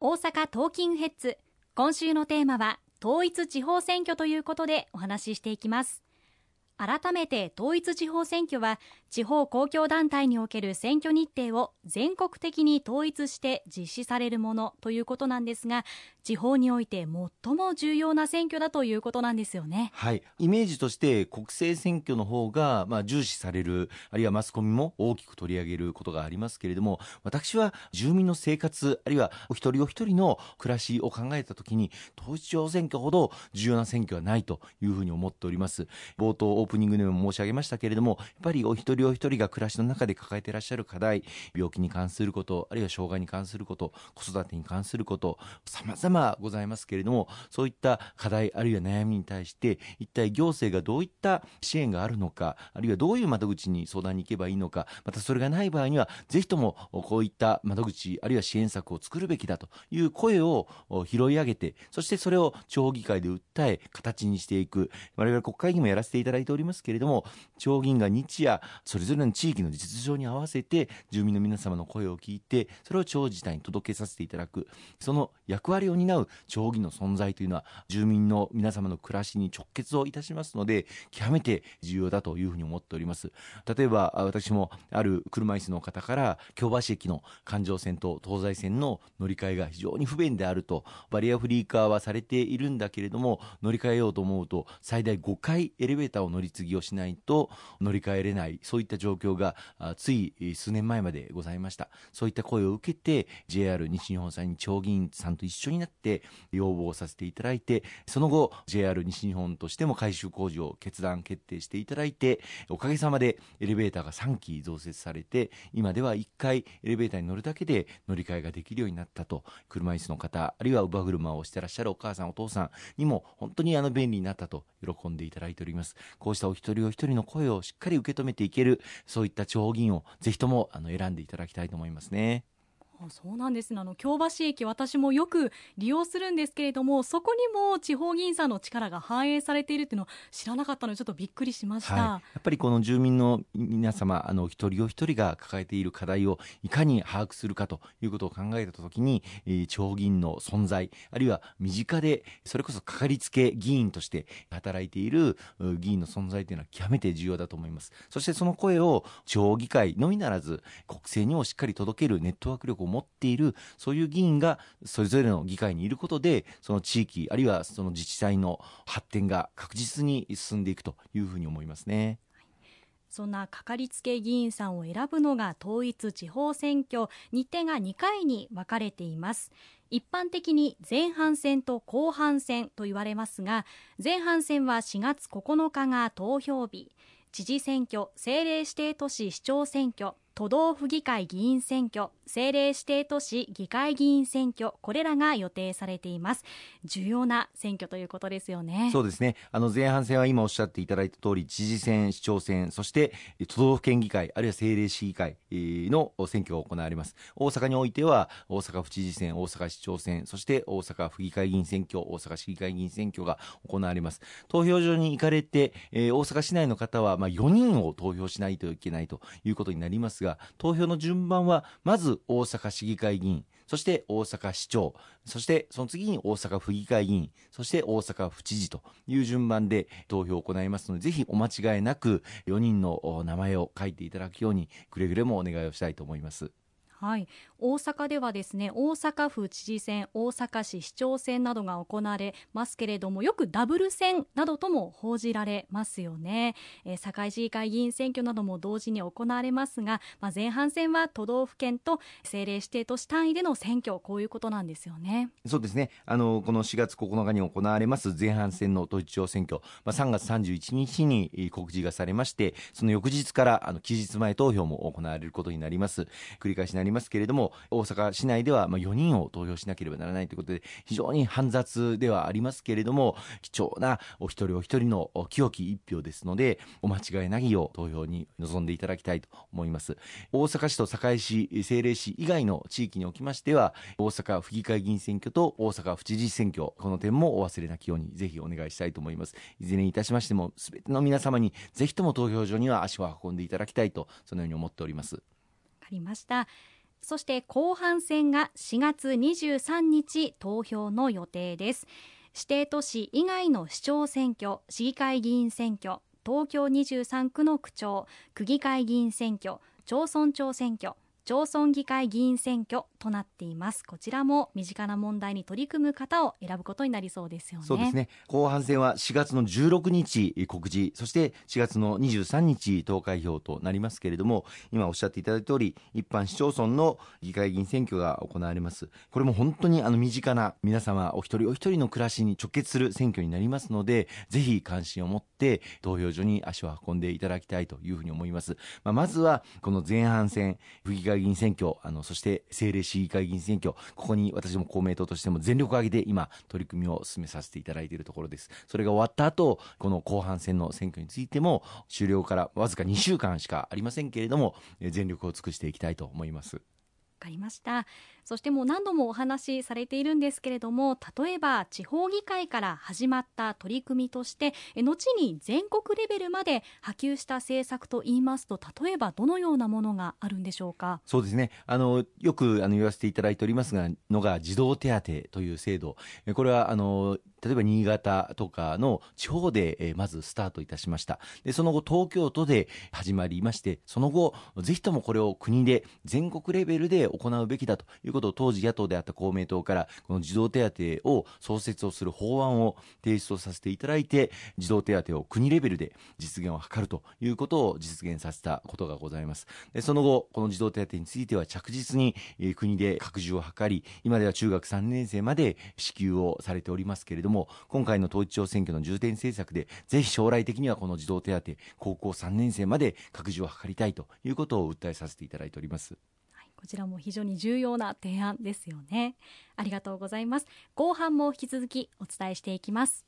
大阪トーキングヘッズ。今週のテーマは統一地方選挙ということでお話ししていきます。改めて統一地方選挙は地方公共団体における選挙日程を全国的に統一して実施されるものということなんですが地方において最も重要な選挙だということなんですよね。はい。イメージとして国政選挙の方がまあ重視されるあるいはマスコミも大きく取り上げることがありますけれども私は住民の生活あるいはお一人お一人の暮らしを考えたときに統一地方選挙ほど重要な選挙はないというふうに思っております。冒頭オープニングでも申し上げましたけれどもやっぱりお一人一人が暮らしの中で抱えていらっしゃる課題病気に関することあるいは障害に関すること子育てに関することさまざまございますけれどもそういった課題あるいは悩みに対して一体行政がどういった支援があるのかあるいはどういう窓口に相談に行けばいいのかまたそれがない場合にはぜひともこういった窓口あるいは支援策を作るべきだという声を拾い上げてそしてそれを地方議会で訴え形にしていく。我々国会議員もやらせていただいておりますけれども地方議員が日夜それぞれの地域の実情に合わせて住民の皆様の声を聞いてそれを地方自治体に届けさせていただく。その役割を担う地方議員の存在というのは住民の皆様の暮らしに直結をいたしますので極めて重要だというふうに思っております。例えば私もある車椅子の方から京橋駅の環状線と東西線の乗り換えが非常に不便であるとバリアフリー化はされているんだけれども乗り換えようと思うと最大5回エレベーターを乗り継ぎをしないと乗り換えれない。そういった状況がつい数年前までございました。そういった声を受けて JR 西日本さんに町議員さんと一緒になって要望させていただいてその後 JR 西日本としても改修工事を決断決定していただいておかげさまでエレベーターが3基増設されて今では1回エレベーターに乗るだけで乗り換えができるようになったと車椅子の方あるいは乳母車をしてらっしゃるお母さんお父さんにも本当にあの便利になったと喜んでいただいておりますこうしたお一人お一人の声をしっかり受け止めていけるそういった地方議員をぜひともあの選んでいただきたいと思いますね。そうなんですね。あの京橋駅私もよく利用するんですけれどもそこにも地方議員さんの力が反映されているっていうのを知らなかったのでちょっとびっくりしました、はい、やっぱりこの住民の皆様あの一人お一人が抱えている課題をいかに把握するかということを考えたときに、えー、地方議員の存在あるいは身近でそれこそかかりつけ議員として働いている議員の存在というのは極めて重要だと思います。そしてその声を地方議会のみならず国政にもしっかり届けるネットワーク力を持っているそういう議員がそれぞれの議会にいることでその地域あるいはその自治体の発展が確実に進んでいくというふうに思いますね。そんなかかりつけ議員さんを選ぶのが統一地方選挙日程が2回に分かれています。一般的に前半戦と後半戦と言われますが前半戦は4月9日が投票日。知事選挙政令指定都市市長選挙都道府議会議員選挙。政令指定都市議会議員選挙これらが予定されています。重要な選挙ということですよね。そうですね。あの前半戦は今おっしゃっていただいた通り知事選市長選そして都道府県議会あるいは政令市議会の選挙が行われます。大阪においては大阪府知事選大阪市長選そして大阪府議会議員選挙大阪市議会議員選挙が行われます。投票所に行かれて、えー、大阪市内の方はまあ4人を投票しないといけないということになりますがが投票の順番はまず大阪市議会議員そして大阪市長そしてその次に大阪府議会議員そして大阪府知事という順番で投票を行いますのでぜひお間違いなく4人の名前を書いていただくようにくれぐれもお願いをしたいと思います。はい、大阪ではですね大阪府知事選大阪市市長選などが行われますけれどもよくダブル選などとも報じられますよね、えー、堺市議会議員選挙なども同時に行われますが、まあ、前半戦は都道府県と政令指定都市単位での選挙こういうことなんですよね。そうですね。あのこの4月9日に行われます前半戦の統一地方選挙、まあ、3月31日に告示がされましてその翌日からあの期日前投票も行われることになります。繰り返しりますけれども大阪市内ではま4人を投票しなければならないということで非常に煩雑ではありますけれども貴重なお一人お一人の清き一票ですのでお間違いないよう投票に臨んでいただきたいと思います。大阪市と堺市政令市以外の地域におきましては大阪府議会議員選挙と大阪府知事選挙この点もお忘れなきようにぜひお願いしたいと思います。いずれにいたしましても全ての皆様にぜひとも投票所には足を運んでいただきたいとそのように思っております。わかりました。そして後半戦が4月23日投票の予定です。指定都市以外の市長選挙市議会議員選挙東京23区の区長区議会議員選挙町村長選挙町村議会議員選挙となっています。こちらも身近な問題に取り組む方を選ぶことになりそうですよね。そうですね。後半戦は4月の16日告示そして4月の23日投開票となりますけれども今おっしゃっていただいた通り一般市町村の議会議員選挙が行われます。これも本当にあの身近な皆様お一人お一人の暮らしに直結する選挙になりますのでぜひ関心を持って投票所に足を運んでいただきたいというふうに思います、まあ、まずはこの前半戦府議会議員選挙、あの、そして政令市議会議員選挙、ここに私も公明党としても全力を挙げて今、取り組みを進めさせていただいているところです。それが終わった後、この後半戦の選挙についても、終了からわずか2週間しかありませんけれども、全力を尽くしていきたいと思います。わかりましたそしてもう何度もお話しされているんですけれども例えば地方議会から始まった取り組みとして後に全国レベルまで波及した政策といいますと例えばどのようなものがあるんでしょうか？そうですね。あのよくあの言わせていただいておりますがのが児童手当という制度。これはあの例えば新潟とかの地方で、えまずスタートいたしました。でその後東京都で始まりましてその後ぜひともこれを国で全国レベルで行うべきだということを当時野党であった公明党からこの児童手当を創設をする法案を提出をさせていただいて児童手当を国レベルで実現を図るということを実現させたことがございます。でその後この児童手当については着実に国で拡充を図り今では中学3年生まで支給をされておりますけれども今回の統一地方選挙の重点政策でぜひ将来的にはこの児童手当高校3年生まで拡充を図りたいということを訴えさせていただいております。こちらも非常に重要な提案ですよね。ありがとうございます。後半も引き続きお伝えしていきます。